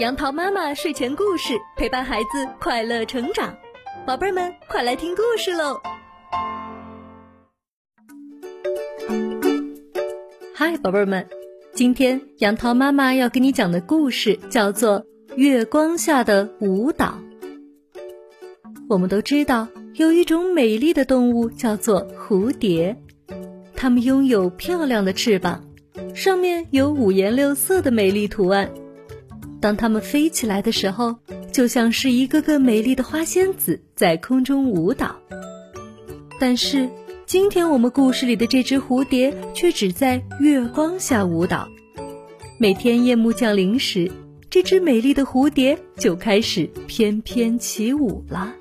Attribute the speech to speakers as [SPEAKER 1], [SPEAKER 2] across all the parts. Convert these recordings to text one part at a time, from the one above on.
[SPEAKER 1] 杨桃妈妈睡前故事陪伴孩子快乐成长，宝贝儿们快来听故事喽！嗨，宝贝儿们，今天杨桃妈妈要给你讲的故事叫做《月光下的舞蹈》。我们都知道，有一种美丽的动物叫做蝴蝶，它们拥有漂亮的翅膀，上面有五颜六色的美丽图案。当它们飞起来的时候，就像是一个个美丽的花仙子在空中舞蹈。但是，今天我们故事里的这只蝴蝶却只在月光下舞蹈。每天夜幕降临时，这只美丽的蝴蝶就开始翩翩起舞了。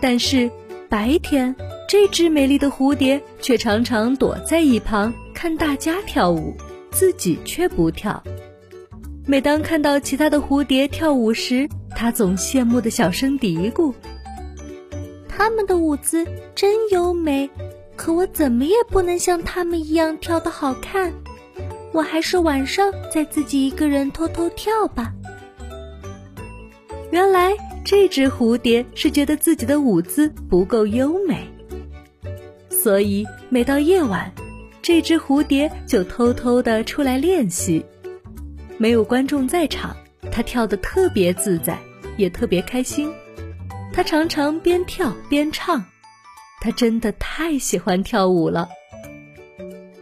[SPEAKER 1] 但是，白天这只美丽的蝴蝶却常常躲在一旁看大家跳舞，自己却不跳。每当看到其他的蝴蝶跳舞时，他总羡慕的小声嘀咕：“
[SPEAKER 2] 他们的舞姿真优美，可我怎么也不能像他们一样跳得好看。我还是晚上再自己一个人偷偷跳吧。”
[SPEAKER 1] 原来这只蝴蝶是觉得自己的舞姿不够优美，所以每到夜晚，这只蝴蝶就偷偷的出来练习。没有观众在场，他跳得特别自在，也特别开心。他常常边跳边唱，他真的太喜欢跳舞了。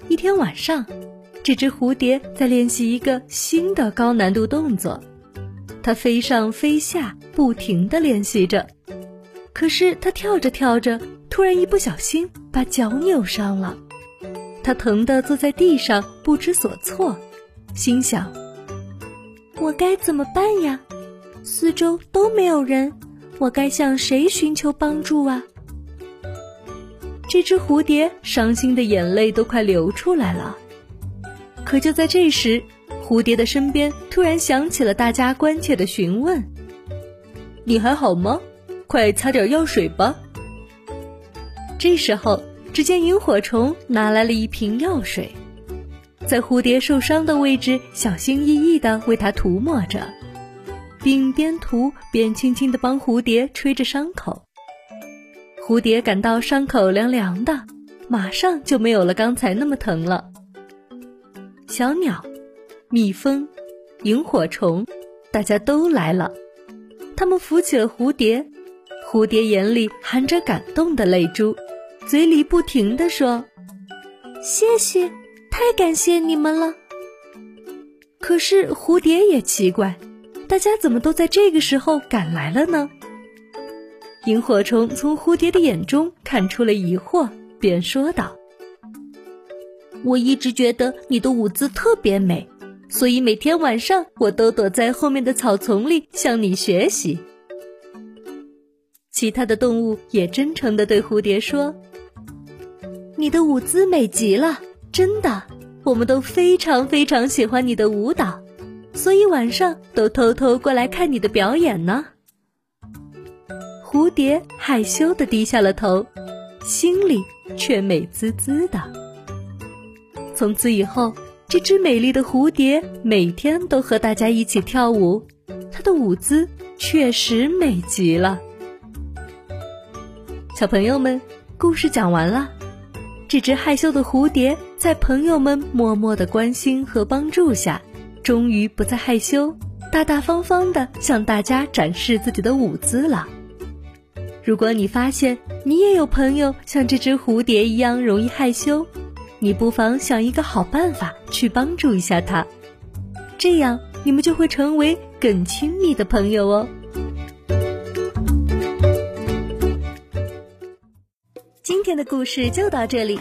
[SPEAKER 1] 一天晚上，这只蝴蝶在练习一个新的高难度动作，它飞上飞下，不停地练习着。可是它跳着跳着，突然一不小心把脚扭伤了，它疼得坐在地上不知所措，心想。
[SPEAKER 2] 我该怎么办呀？四周都没有人，我该向谁寻求帮助啊？
[SPEAKER 1] 这只蝴蝶伤心的眼泪都快流出来了。可就在这时，蝴蝶的身边突然响起了大家关切的询问：“你还好吗？快擦点药水吧。”这时候，只见萤火虫拿来了一瓶药水。在蝴蝶受伤的位置，小心翼翼地为它涂抹着，并边涂边轻轻地帮蝴蝶吹着伤口。蝴蝶感到伤口凉凉的，马上就没有了刚才那么疼了。小鸟、蜜蜂、萤火虫，大家都来了，他们扶起了蝴蝶。蝴蝶眼里含着感动的泪珠，嘴里不停地说：“
[SPEAKER 2] 谢谢。”太感谢你们了。
[SPEAKER 1] 可是蝴蝶也奇怪，大家怎么都在这个时候赶来了呢？萤火虫从蝴蝶的眼中看出了疑惑，便说道：“
[SPEAKER 2] 我一直觉得你的舞姿特别美，所以每天晚上我都躲在后面的草丛里向你学习。”
[SPEAKER 1] 其他的动物也真诚地对蝴蝶说：“
[SPEAKER 2] 你的舞姿美极了。”真的，我们都非常非常喜欢你的舞蹈，所以晚上都偷偷过来看你的表演呢。
[SPEAKER 1] 蝴蝶害羞的低下了头，心里却美滋滋的。从此以后，这只美丽的蝴蝶每天都和大家一起跳舞，它的舞姿确实美极了。小朋友们，故事讲完了。这只害羞的蝴蝶，在朋友们默默的关心和帮助下，终于不再害羞，大大方方的向大家展示自己的舞姿了。如果你发现你也有朋友像这只蝴蝶一样容易害羞，你不妨想一个好办法去帮助一下他，这样你们就会成为更亲密的朋友哦。今天的故事就到这里，